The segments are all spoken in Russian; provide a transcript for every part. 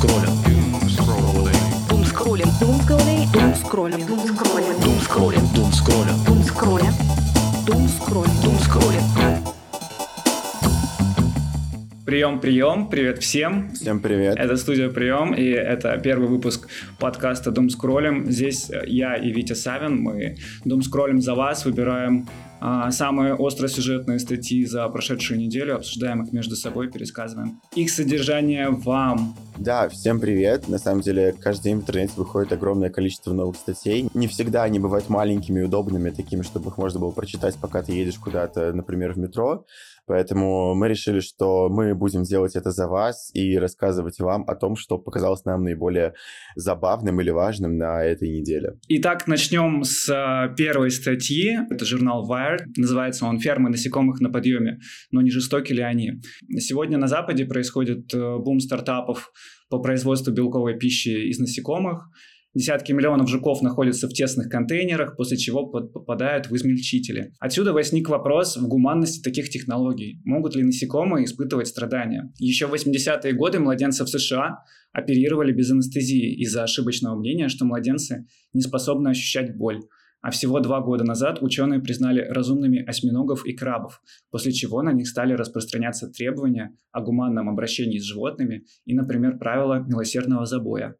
скроллинг. Дум скроллинг. Дум скроллинг. Дум скроллинг. Дум скроллинг. Дум скроллинг. Дум скроллинг. Дум скроллинг. Дум скроллинг. Дум скроллинг. Прием, прием, привет всем. Всем привет. Это студия Прием, и это первый выпуск подкаста Дум Скроллим. Здесь я и Витя Савин, мы Дум Скроллим за вас, выбираем а, самые остросюжетные статьи за прошедшую неделю, обсуждаем их между собой, пересказываем их содержание вам. Да, всем привет. На самом деле, каждый день в интернете выходит огромное количество новых статей. Не всегда они бывают маленькими и удобными, такими, чтобы их можно было прочитать, пока ты едешь куда-то, например, в метро. Поэтому мы решили, что мы будем делать это за вас и рассказывать вам о том, что показалось нам наиболее забавным или важным на этой неделе. Итак, начнем с а, первой статьи. Это журнал Wired. Называется он «Фермы насекомых на подъеме, но не жестоки ли они?». Сегодня на Западе происходит э, бум стартапов по производству белковой пищи из насекомых. Десятки миллионов жуков находятся в тесных контейнерах, после чего попадают в измельчители. Отсюда возник вопрос в гуманности таких технологий. Могут ли насекомые испытывать страдания? Еще в 80-е годы младенцев США оперировали без анестезии из-за ошибочного мнения, что младенцы не способны ощущать боль. А всего два года назад ученые признали разумными осьминогов и крабов, после чего на них стали распространяться требования о гуманном обращении с животными и, например, правила милосердного забоя.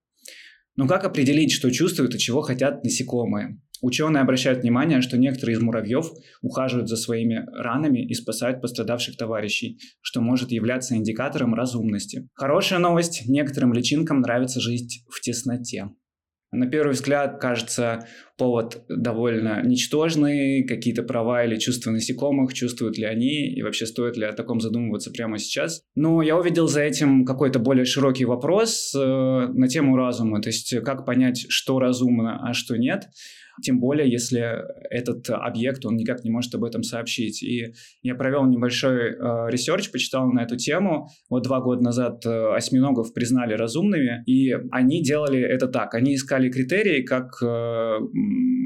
Но как определить, что чувствуют и чего хотят насекомые? Ученые обращают внимание, что некоторые из муравьев ухаживают за своими ранами и спасают пострадавших товарищей, что может являться индикатором разумности. Хорошая новость – некоторым личинкам нравится жить в тесноте. На первый взгляд кажется повод довольно ничтожный, какие-то права или чувства насекомых, чувствуют ли они и вообще стоит ли о таком задумываться прямо сейчас. Но я увидел за этим какой-то более широкий вопрос э, на тему разума, то есть как понять, что разумно, а что нет тем более, если этот объект, он никак не может об этом сообщить. И я провел небольшой э, research, почитал на эту тему. Вот два года назад э, осьминогов признали разумными, и они делали это так. Они искали критерии, как, э,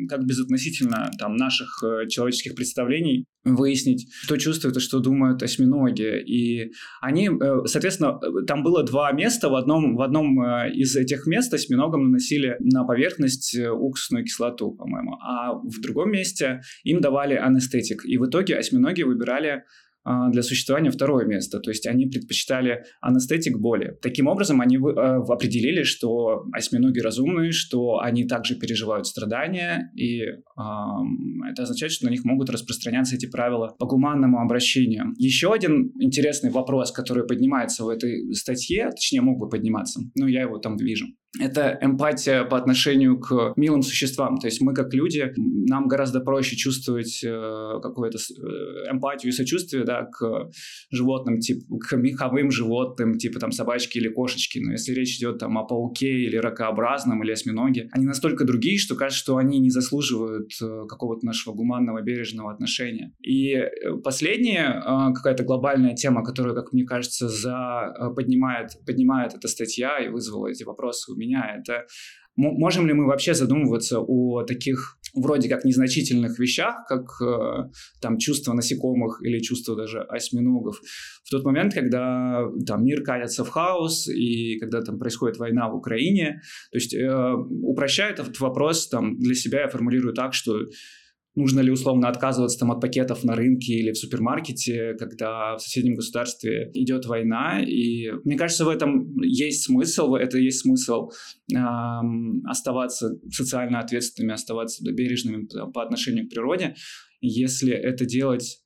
как безотносительно там, наших э, человеческих представлений выяснить, что чувствуют и что думают осьминоги. И они, э, соответственно, там было два места. В одном, в одном э, из этих мест осьминогам наносили на поверхность э, уксусную кислоту, по-моему. А в другом месте им давали анестетик. И в итоге осьминоги выбирали для существования второе место. То есть они предпочитали анестетик боли. Таким образом, они э, определили, что осьминоги разумные, что они также переживают страдания, и э, это означает, что на них могут распространяться эти правила по гуманному обращению. Еще один интересный вопрос, который поднимается в этой статье, точнее мог бы подниматься, но я его там вижу это эмпатия по отношению к милым существам. То есть мы как люди, нам гораздо проще чувствовать э, какую-то э, эмпатию и сочувствие да, к животным, типа, к меховым животным, типа там собачки или кошечки. Но если речь идет там о пауке или ракообразном или осьминоге, они настолько другие, что кажется, что они не заслуживают э, какого-то нашего гуманного, бережного отношения. И э, последняя э, какая-то глобальная тема, которую, как мне кажется, за, э, поднимает, поднимает эта статья и вызвала эти вопросы у меня, меня, это можем ли мы вообще задумываться о таких вроде как незначительных вещах, как э, там чувство насекомых или чувство даже осьминогов, в тот момент, когда там мир катится в хаос и когда там происходит война в Украине, то есть э, упрощая этот вопрос там для себя я формулирую так, что нужно ли условно отказываться там от пакетов на рынке или в супермаркете, когда в соседнем государстве идет война. И мне кажется, в этом есть смысл, это есть смысл эм, оставаться социально ответственными, оставаться бережными по отношению к природе, если это делать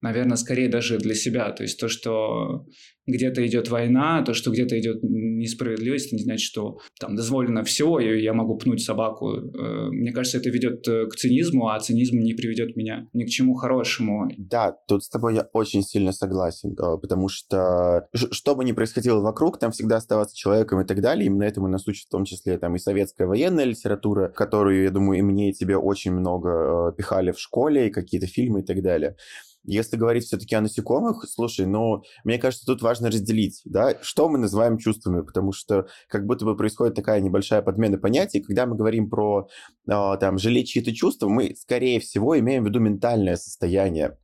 наверное, скорее даже для себя. То есть то, что где-то идет война, то, что где-то идет несправедливость, не значит, что там дозволено все, и я могу пнуть собаку. Э, мне кажется, это ведет э, к цинизму, а цинизм не приведет меня ни к чему хорошему. Да, тут с тобой я очень сильно согласен, потому что что бы ни происходило вокруг, там всегда оставаться человеком и так далее. Именно этому нас учат в том числе там и советская военная литература, которую, я думаю, и мне, и тебе очень много э, пихали в школе, и какие-то фильмы и так далее. Если говорить все-таки о насекомых, слушай, ну, мне кажется, тут важно разделить, да, что мы называем чувствами, потому что как будто бы происходит такая небольшая подмена понятий, когда мы говорим про, э, там, жалеть чьи-то чувства, мы, скорее всего, имеем в виду ментальное состояние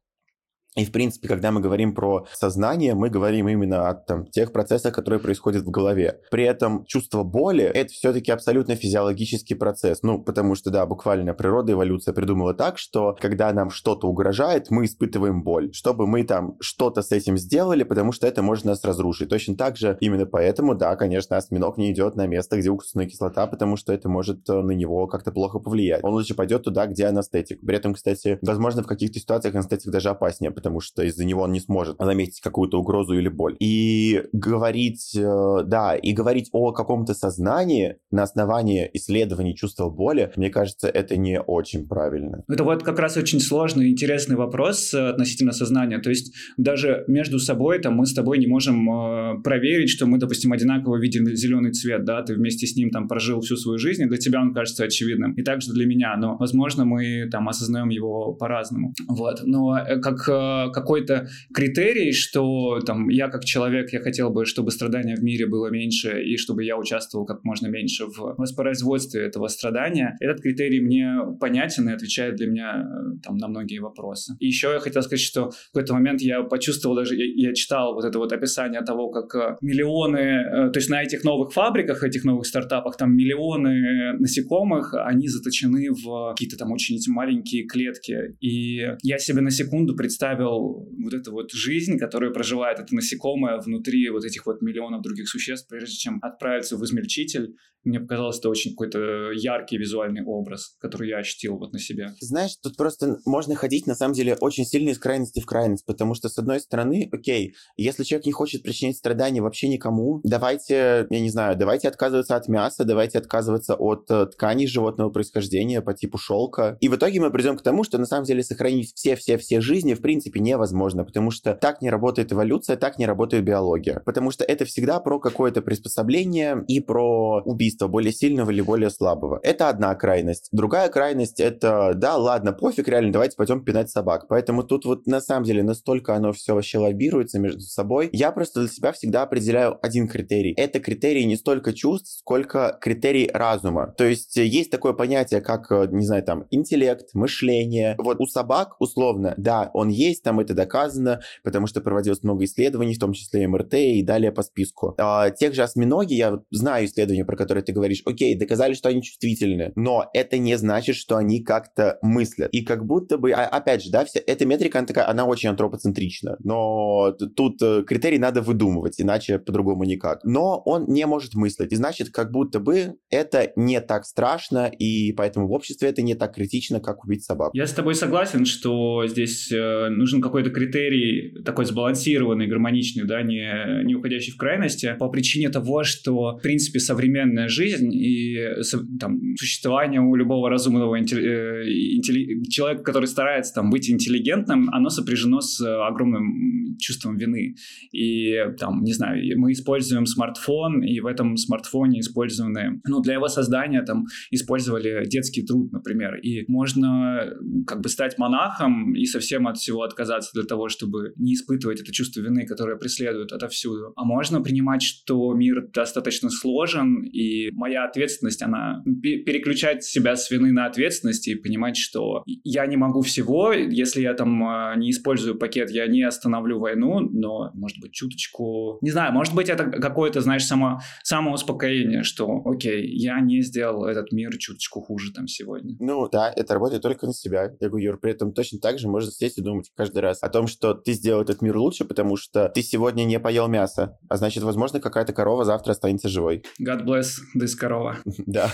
И, в принципе, когда мы говорим про сознание, мы говорим именно о там, тех процессах, которые происходят в голове. При этом чувство боли — это все-таки абсолютно физиологический процесс. Ну, потому что, да, буквально природа, эволюция придумала так, что когда нам что-то угрожает, мы испытываем боль. Чтобы мы там что-то с этим сделали, потому что это может нас разрушить. Точно так же, именно поэтому, да, конечно, осьминог не идет на место, где уксусная кислота, потому что это может э, на него как-то плохо повлиять. Он лучше пойдет туда, где анестетик. При этом, кстати, возможно, в каких-то ситуациях анестетик даже опаснее, потому что из-за него он не сможет заметить какую-то угрозу или боль. И говорить, э, да, и говорить о каком-то сознании на основании исследований чувства боли, мне кажется, это не очень правильно. Это вот как раз очень сложный, интересный вопрос э, относительно сознания. То есть даже между собой там мы с тобой не можем э, проверить, что мы, допустим, одинаково видим зеленый цвет, да, ты вместе с ним там прожил всю свою жизнь, и для тебя он кажется очевидным. И также для меня, но, возможно, мы там осознаем его по-разному. Вот. Но как какой-то критерий, что там я как человек, я хотел бы, чтобы страдания в мире было меньше, и чтобы я участвовал как можно меньше в воспроизводстве этого страдания, этот критерий мне понятен и отвечает для меня э, там на многие вопросы. И еще я хотел сказать, что в какой-то момент я почувствовал даже, я, я читал вот это вот описание того, как миллионы, то есть на этих новых фабриках, этих новых стартапах, там миллионы насекомых, они заточены в какие-то там очень маленькие клетки. И я себе на секунду представил вот эту вот жизнь, которую проживает это насекомое внутри вот этих вот миллионов других существ, прежде чем отправиться в измельчитель мне показалось, это очень какой-то яркий визуальный образ, который я ощутил вот на себе. Знаешь, тут просто можно ходить, на самом деле, очень сильно из крайности в крайность, потому что, с одной стороны, окей, если человек не хочет причинить страдания вообще никому, давайте, я не знаю, давайте отказываться от мяса, давайте отказываться от э, тканей животного происхождения по типу шелка. И в итоге мы придем к тому, что на самом деле сохранить все-все-все жизни в принципе невозможно, потому что так не работает эволюция, так не работает биология. Потому что это всегда про какое-то приспособление и про убийство более сильного или более слабого. Это одна крайность. Другая крайность это, да, ладно, пофиг, реально, давайте пойдем пинать собак. Поэтому тут вот на самом деле настолько оно все вообще лоббируется между собой. Я просто для себя всегда определяю один критерий. Это критерий не столько чувств, сколько критерий разума. То есть есть такое понятие, как, не знаю, там, интеллект, мышление. Вот у собак, условно, да, он есть, там это доказано, потому что проводилось много исследований, в том числе МРТ и далее по списку. А, тех же осьминоги, я знаю исследования, про которые ты говоришь, окей, доказали, что они чувствительны, но это не значит, что они как-то мыслят. И как будто бы, а, опять же, да, вся эта метрика, она такая, она очень антропоцентрична, но тут э, критерий надо выдумывать, иначе по-другому никак. Но он не может мыслить, и значит, как будто бы это не так страшно, и поэтому в обществе это не так критично, как убить собаку. Я с тобой согласен, что здесь э, нужен какой-то критерий такой сбалансированный, гармоничный, да, не, не уходящий в крайности, по причине того, что, в принципе, современная жизнь и там, существование у любого разумного интелли... Интелли... человека, который старается там, быть интеллигентным, оно сопряжено с огромным чувством вины. И там, не знаю, мы используем смартфон, и в этом смартфоне использованы, ну, для его создания там использовали детский труд, например. И можно как бы стать монахом и совсем от всего отказаться для того, чтобы не испытывать это чувство вины, которое преследует отовсюду. А можно принимать, что мир достаточно сложен, и моя ответственность, она переключать себя с вины на ответственность и понимать, что я не могу всего, если я там а, не использую пакет, я не остановлю войну, но, может быть, чуточку... Не знаю, может быть, это какое-то, знаешь, само, самоуспокоение, что, окей, я не сделал этот мир чуточку хуже там сегодня. Ну, да, это работает только на себя. Я говорю, Юр, при этом точно так же можно сесть и думать каждый раз о том, что ты сделал этот мир лучше, потому что ты сегодня не поел мясо, а значит, возможно, какая-то корова завтра останется живой. God bless this корова. Да.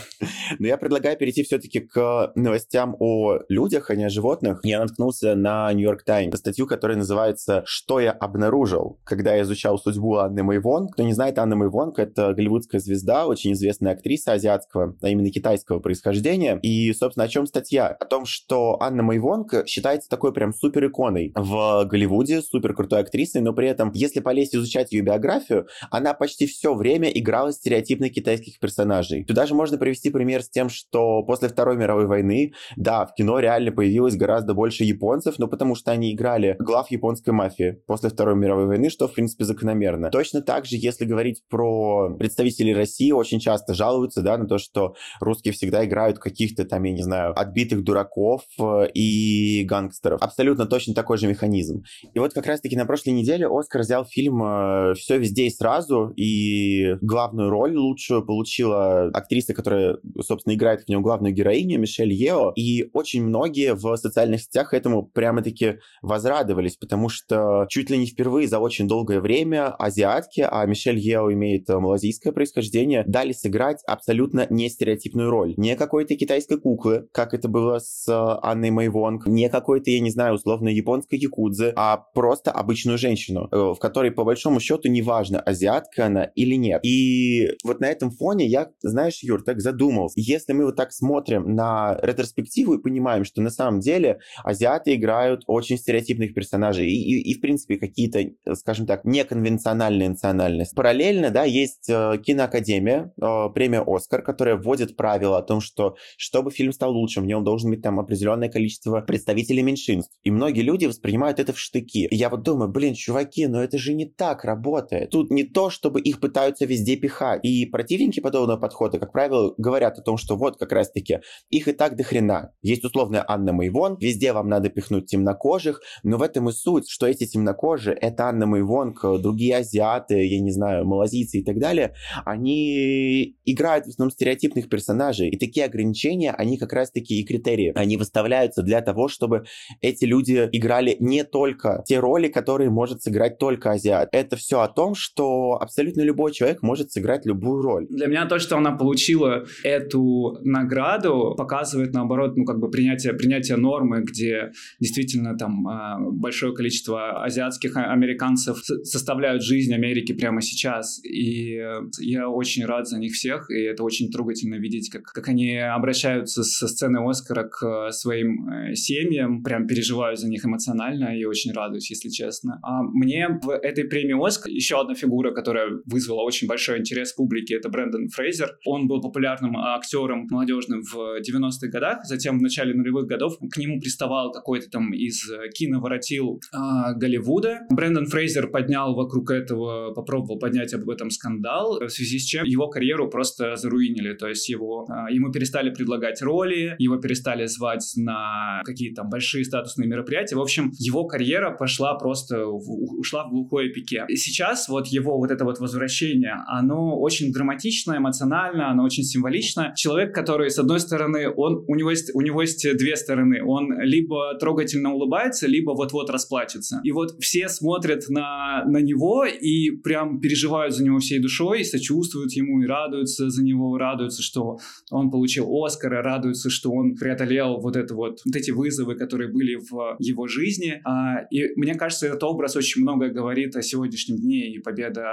Но я предлагаю перейти все-таки к новостям о людях, а не о животных. Я наткнулся на New York Times статью, которая называется «Что я обнаружил, когда я изучал судьбу Анны Мэйвонг». Кто не знает, Анна Мэйвонг — это голливудская звезда, очень известная актриса азиатского, а именно китайского происхождения. И, собственно, о чем статья? О том, что Анна Мэйвонг считается такой прям супер иконой в Голливуде, супер крутой актрисой, но при этом, если полезть изучать ее биографию, она почти все время играла стереотипных китайских персонажей. Туда же можно привести пример с тем, что после Второй мировой войны, да, в кино реально появилось гораздо больше японцев, но потому что они играли глав японской мафии. после Второй мировой войны, что, в принципе, закономерно. Точно так же, если говорить про представителей России, очень часто жалуются, да, на то, что русские всегда играют каких-то там, я не знаю, отбитых дураков э, и гангстеров. Абсолютно точно такой же механизм. И вот как раз-таки на прошлой неделе Оскар взял фильм э, «Все везде и сразу», и главную роль лучшую получила актриса, которая, собственно, играет в нем главную героиню, Мишель Ео. И очень многие в социальных сетях этому прямо-таки возрадовались, потому что чуть ли не впервые за очень долгое время азиатки, а Мишель Ео имеет малазийское происхождение, дали сыграть абсолютно не стереотипную роль. Не какой-то китайской куклы, как это было с Анной Мэй Вонг, не какой-то, я не знаю, условно японской якудзы, а просто обычную женщину, э, в которой, по большому счету, неважно, азиатка она или нет. И вот на этом фоне я, знаешь, Юр, так задумался. Если мы вот так смотрим на ретроспективу и понимаем, что на самом деле азиаты играют очень стереотипных персонажей и, и, и в принципе, какие-то, скажем так, неконвенциональные национальности. Параллельно, да, есть э, киноакадемия, э, премия «Оскар», которая вводит правила о том, что чтобы фильм стал лучшим, в нем должен быть там определенное количество представителей меньшинств. И многие люди воспринимают это в штыки. Я вот думаю, блин, чуваки, но это же не так работает. Тут не то, чтобы их пытаются везде пихать. И противники подобного подхода, как правило, говорят о том, что вот как раз-таки их и так до хрена. Есть условная Анна Майвон, везде вам надо пихнуть темнокожих, но в этом и суть, что эти темнокожие, это Анна Майвонг, другие азиаты, я не знаю, малазийцы и так далее, они играют в основном стереотипных персонажей. И такие ограничения, они как раз-таки и критерии. Они выставляются для того, чтобы эти люди играли не только те роли, которые может сыграть только азиат. Это все о том, что абсолютно любой человек может сыграть любую роль. Для меня то, что она получила эту награду, показывает, наоборот, ну, как бы принятие, принятие нормы, где действительно там а, большое количество азиатских американцев составляют жизнь Америки прямо сейчас. И я очень рад за них всех, и это очень трогательно видеть, как, как они обращаются со сцены Оскара к своим э, семьям, прям переживаю за них эмоционально и очень радуюсь, если честно. А мне в этой премии Оскар еще одна фигура, которая вызвала очень большой интерес публики, это Брэндон Фрейзер. Он был популярным актером молодежным в 90-х годах, затем в начале нулевых годов к нему приставал какой-то там из киноворотил а, Голливуда. Брэндон Фрейзер поднял вокруг этого, попробовал поднять об этом скандал, в связи с чем его карьеру просто заруинили, то есть его, а, ему перестали предлагать роли, его перестали звать на какие-то там большие статусные мероприятия. В общем, его карьера пошла просто, ушла в глухое пике. И сейчас вот его вот это вот возвращение, оно очень драматично, эмоционально, оно очень символично. Человек, который, с одной стороны, он, у, него есть, у него есть две стороны. Он либо трогательно улыбается, либо вот-вот расплачется. И вот все смотрят на, на него и прям переживают за него всей душой, и сочувствуют ему, и радуются за него, радуются, что он получил Оскар, радуются, что он преодолел вот это вот, вот эти вызовы, которые были в его жизни. А, и мне кажется, этот образ очень много говорит о сегодняшнем дне, и победа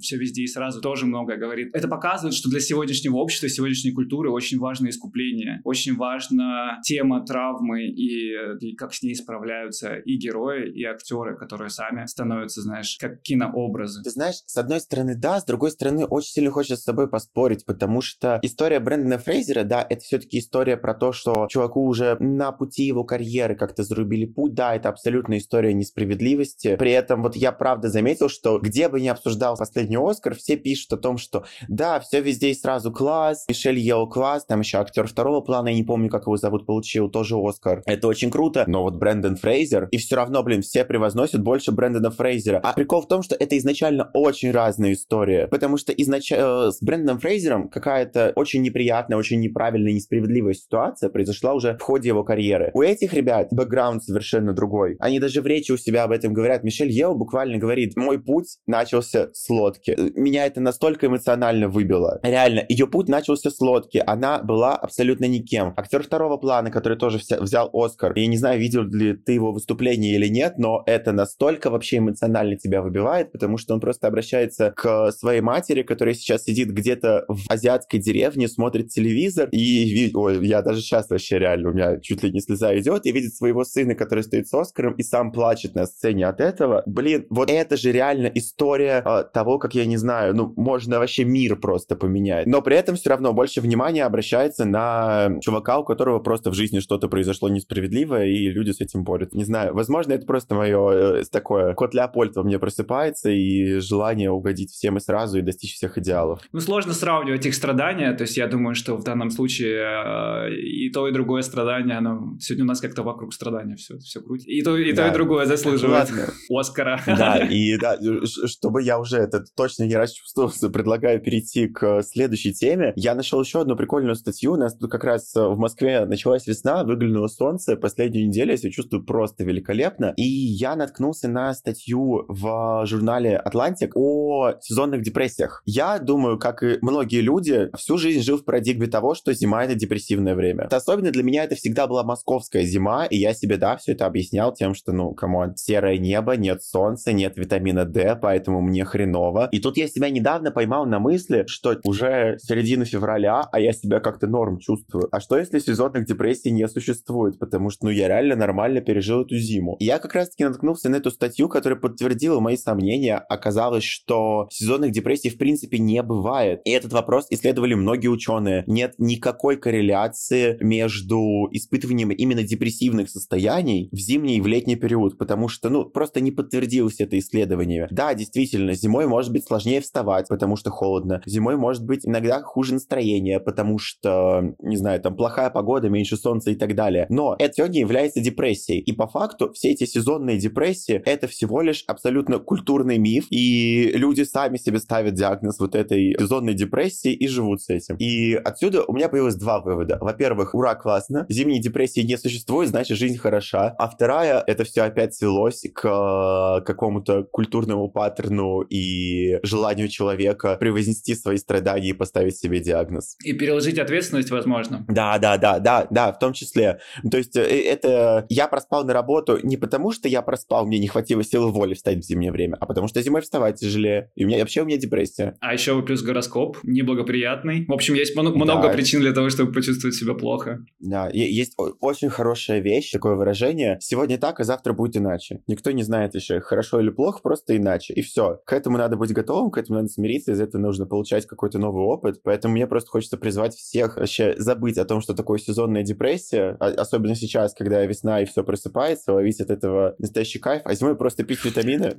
все везде и сразу тоже много говорит. Это показывает, что для сегодняшнего общества, сегодняшней культуры очень важно искупление, очень важна тема травмы и, и как с ней справляются и герои, и актеры, которые сами становятся, знаешь, как кинообразы. Ты знаешь, с одной стороны, да, с другой стороны, очень сильно хочется с тобой поспорить, потому что история Брэндона Фрейзера, да, это все-таки история про то, что чуваку уже на пути его карьеры как-то зарубили путь, да, это абсолютно история несправедливости. При этом вот я правда заметил, что где бы ни обсуждал последний Оскар, все пишут о том, что да, все везде и сразу класс, Мишель Йео класс, там еще актер второго плана, я не помню, как его зовут, получил тоже Оскар. Это очень круто, но вот Брэндон Фрейзер, и все равно, блин, все превозносят больше Брэндона Фрейзера. А прикол в том, что это изначально очень разная история, потому что изначально э, с Брэндоном Фрейзером какая-то очень неприятная, очень неправильная, несправедливая ситуация произошла уже в ходе его карьеры. У этих ребят бэкграунд совершенно другой. Они даже в речи у себя об этом говорят. Мишель Ео буквально говорит, мой путь начался с лодки. Меня это настолько эмоционально выбило. Реально, ее путь начался с лодки. Она была абсолютно никем. Актер второго плана, который тоже взял Оскар. Я не знаю, видел ли ты его выступление или нет, но это настолько вообще эмоционально тебя выбивает, потому что он просто обращается к своей матери, которая сейчас сидит где-то в азиатской деревне, смотрит телевизор и видит... Ой, я даже сейчас вообще реально, у меня чуть ли не слеза идет, и видит своего сына, который стоит с Оскаром и сам плачет на сцене от этого. Блин, вот это же реально история э, того, как, я не знаю, ну, можно вообще мир просто поменять. Но при этом все равно больше внимания обращается на чувака, у которого просто в жизни что-то произошло несправедливое, и люди с этим борются. Не знаю, возможно, это просто мое что такое кот Леопольд во мне просыпается и желание угодить всем и сразу и достичь всех идеалов. Ну, сложно сравнивать их страдания, то есть я думаю, что в данном случае э, и то, и другое страдание, оно сегодня у нас как-то вокруг страдания все, все крутит. И то, и то, Да. и другое заслуживает Ладно. Оскара. Да, и да, чтобы я уже это точно не расчувствовался, предлагаю перейти к следующей теме. Я нашел еще одну прикольную статью. У нас тут как раз э, в Москве началась весна, выглянуло солнце. Последнюю неделю я себя чувствую просто великолепно. И я наткнулся на статью в журнале «Atlantic» о сезонных депрессиях. Я думаю, как и многие люди, всю жизнь жил в парадигме того, что зима — это депрессивное время. Особенно для меня это всегда была московская зима, и я себе, да, все это объяснял тем, что, ну, come on, серое небо, нет солнца, нет витамина D, поэтому мне хреново. И тут я себя недавно поймал на мысли, что уже середина февраля, а я себя как-то норм чувствую. А что если сезонных депрессий не существует? Потому что, ну, я реально нормально пережил эту зиму. И я как раз-таки наткнулся на эту статью, которая подтвердила мои сомнения. Оказалось, что сезонных депрессий в принципе не бывает. И этот вопрос исследовали многие ученые. Нет никакой корреляции между испытыванием именно депрессивных состояний в зимний и в летний период, потому что, ну, просто не подтвердилось это исследование. Да, действительно, зимой может быть сложнее вставать, потому что холодно. Зимой может быть иногда хуже настроение, потому что, не знаю, там плохая погода, меньше солнца и так далее. Но это все не является депрессией. И по факту все эти сезонные депрессии — это всего лишь абсолютно культурный миф, и люди сами себе ставят диагноз вот этой сезонной депрессии и живут с этим. И отсюда у меня появилось два вывода. Во-первых, ура, классно. Зимней депрессии не существует, значит, жизнь хороша. А вторая, это все опять свелось к э, какому-то культурному паттерну и желанию человека превознести свои страдания и поставить себе диагноз. И переложить ответственность, возможно. Да, да, да, да, да, в том числе. То есть э, это я проспал на работу не потому, что я проспал, мне не хватило силы воли встать в зимнее время, а потому что зимой вставать тяжелее. И у меня вообще у меня депрессия. А еще плюс гороскоп неблагоприятный. В общем, есть мно- много Да. причин для того, чтобы почувствовать себя плохо. Да, есть очень хорошая вещь, такое выражение. Сегодня так, а завтра будет иначе. Никто не знает еще, хорошо или плохо, просто иначе. И все. К этому надо быть готовым, к этому надо смириться, из этого нужно получать какой-то новый опыт. Поэтому мне просто хочется призвать всех вообще забыть о том, что такое сезонная депрессия, а- особенно сейчас, когда весна и все просыпается, ловить от этого настоящий кайф, а зимой просто пить витамины.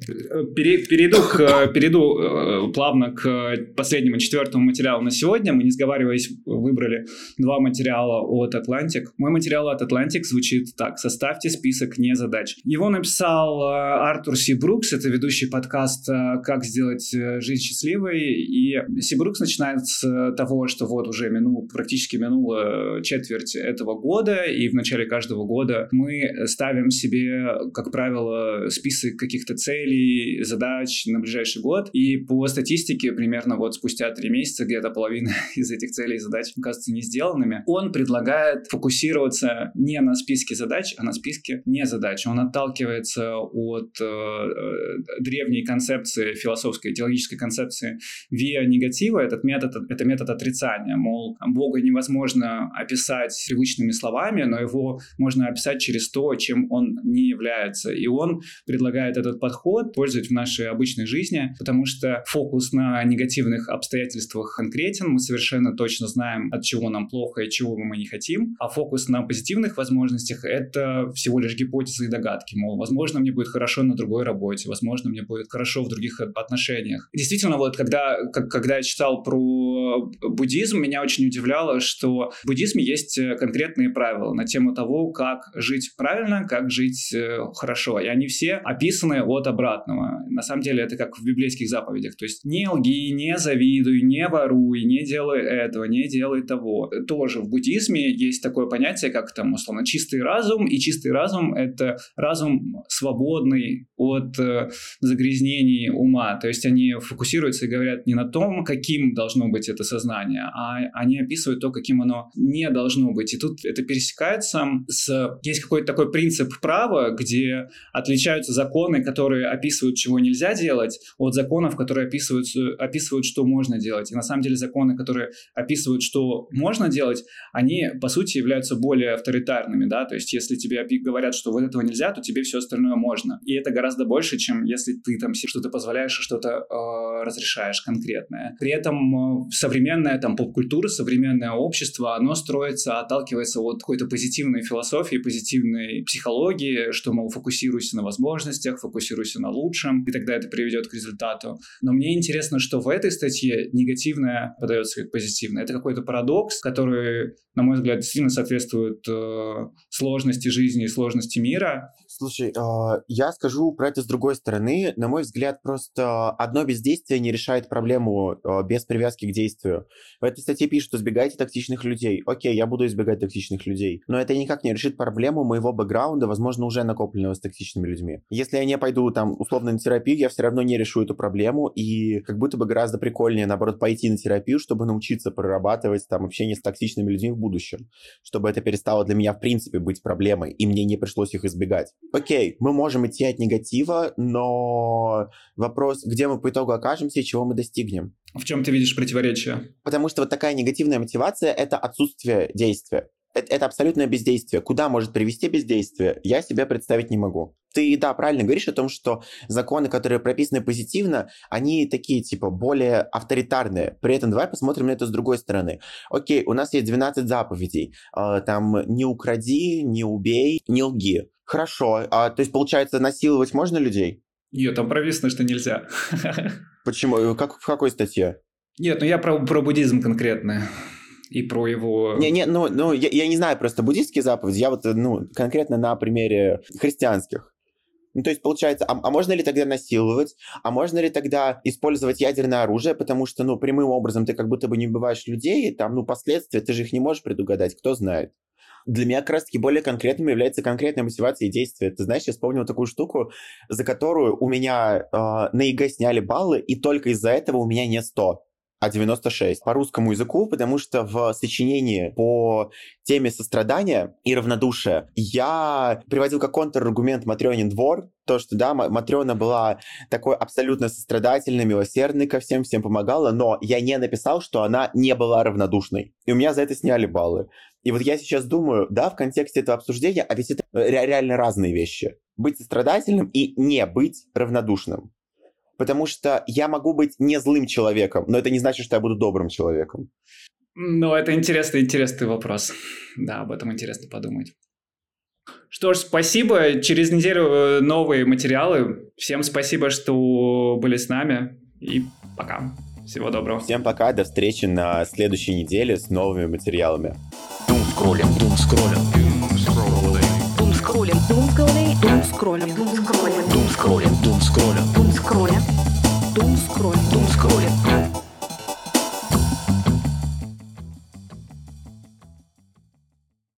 Пере- перейду, к, перейду э, плавно к последнему, четвертому материалу на сегодня. Мы, не сговариваясь, выбрали два материала от Atlantic. Мой материал от Atlantic звучит так. «Составьте список не задач». Его написал э, Артур Си Брукс, это ведущий подкаст э, «Как сделать э, жизнь счастливой». И Си Брукс начинает с того, что вот уже минул, практически минула четверть этого года, и в начале каждого года мы ставим себе, как правило, список каких-то целей, задач на ближайший год, и по статистике примерно вот спустя три месяца где-то половина из этих целей и задач оказывается не сделанными. Он предлагает фокусироваться не на списке задач, а на списке не задач. Он отталкивается от э, э, древней концепции, философской, теологической концепции виа негатива. Этот метод, это метод отрицания. Мол, Бога невозможно описать привычными словами, но его можно описать через то, чем он не является. И он предлагает этот подход пользовать в нашей обычной жизни, потому что фокус на негативных обстоятельствах конкретен, мы совершенно точно знаем, от чего нам плохо и чего мы не хотим, а фокус на позитивных возможностях — это всего лишь гипотезы и догадки, мол, возможно, мне будет хорошо на другой работе, возможно, мне будет хорошо в других отношениях. Действительно, вот когда, как, когда я читал про буддизм, меня очень удивляло, что в буддизме есть э, конкретные правила на тему того, как жить правильно, как жить э, хорошо, и они все описаны от обратного. На самом деле это как в библейских заповедях, то есть не лги, не завидуй, не воруй, не делай этого, не делай того. Тоже в буддизме есть такое понятие, как там, условно, чистый разум, и чистый разум — это разум свободный от э, загрязнений ума, то есть они фокусируются и говорят не на том, каким должно быть это сознание, а они описывают то, каким оно не должно быть. И тут это пересекается с... Есть какой-то такой принцип права, где отличаются законы, которые описывают, чего нельзя делать, от законов, которые описывают, описывают, что можно делать. И на самом деле законы, которые описывают, что можно делать, они, по сути, являются более авторитарными, да, то есть если тебе опи- что вот этого нельзя, то тебе все остальное можно. И это гораздо больше, чем если ты там что-то позволяешь и что-то э, разрешаешь конкретное. При этом э, современная там поп-культура, современное общество, оно строится, отталкивается от какой-то позитивной философии, позитивной психологии, что, мол, фокусируйся на возможностях, фокусируйся на лучшем, и тогда это приведет к результату. Но мне интересно, что в этой статье негативное подается как позитивное. Это какой-то парадокс, который, на мой взгляд, сильно соответствует э, сложности жизни и сложности мира. Слушай, э, я скажу про это с другой стороны. На мой взгляд, просто одно бездействие не решает проблему э, без привязки к действию. В этой статье пишут, что избегайте токсичных людей. Окей, я буду избегать токсичных людей. Но это никак не решит проблему моего бэкграунда, возможно, уже накопленного с токсичными людьми. Если я не пойду там условно на терапию, я все равно не решу эту проблему. И как будто бы гораздо прикольнее, наоборот, пойти на терапию, чтобы научиться прорабатывать там общение с токсичными людьми в будущем. Чтобы это перестало для меня, в принципе, быть проблемой, и мне не пришлось их избегать. Окей, мы можем идти от негатива, но вопрос, где мы по итогу окажемся и чего мы достигнем. В чем ты видишь противоречие? Потому что вот такая негативная мотивация — это отсутствие действия. Это, это абсолютное бездействие. Куда может привести бездействие, я себе представить не могу. Ты, да, правильно говоришь о том, что законы, которые прописаны позитивно, они такие, типа, более авторитарные. При этом давай посмотрим на это с другой стороны. Окей, у нас есть 12 заповедей. Э, там не укради, не убей, не лги. Хорошо. А, то есть, получается, насиловать можно людей? Нет, там прописано, что нельзя. Почему? Как, в какой статье? Нет, ну я про, про буддизм конкретно и про его... Не, не, ну, ну я, я не знаю просто буддийские заповеди, я вот, ну, конкретно на примере христианских. Ну, то есть, получается, а, а можно ли тогда насиловать? А можно ли тогда использовать ядерное оружие? Потому что, ну, прямым образом ты как будто бы не убиваешь людей, там, ну, последствия, ты же их не можешь предугадать, кто знает. Для меня как раз-таки более конкретным является конкретная мотивация и действие. Ты знаешь, я вспомнил такую штуку, за которую у меня э, на ЕГЭ сняли баллы, и только из-за этого у меня не 100 а 96 по русскому языку, потому что в сочинении по теме сострадания и равнодушия я приводил как контраргумент Матрёнин двор, то, что, да, Матрёна была такой абсолютно сострадательной, милосердной ко всем, всем помогала, но я не написал, что она не была равнодушной. И у меня за это сняли баллы. И вот я сейчас думаю, да, в контексте этого обсуждения, а ведь это реально разные вещи. Быть сострадательным и не быть равнодушным потому что я могу быть не злым человеком, но это не значит, что я буду добрым человеком. Ну, это интересный, интересный вопрос. Да, об этом интересно подумать. Что ж, спасибо. Через неделю э, новые материалы. Всем спасибо, что были с нами. И пока. Всего доброго. Всем пока. До встречи на следующей неделе с новыми материалами. Дум скроллим, дум скроллим, дум скроллим, дум скроллим, дум скроллим, дум скроллим, дум скроллим, дум скроллим, дум скроллим, дум скроллим, дум скроллим, дум скроллим.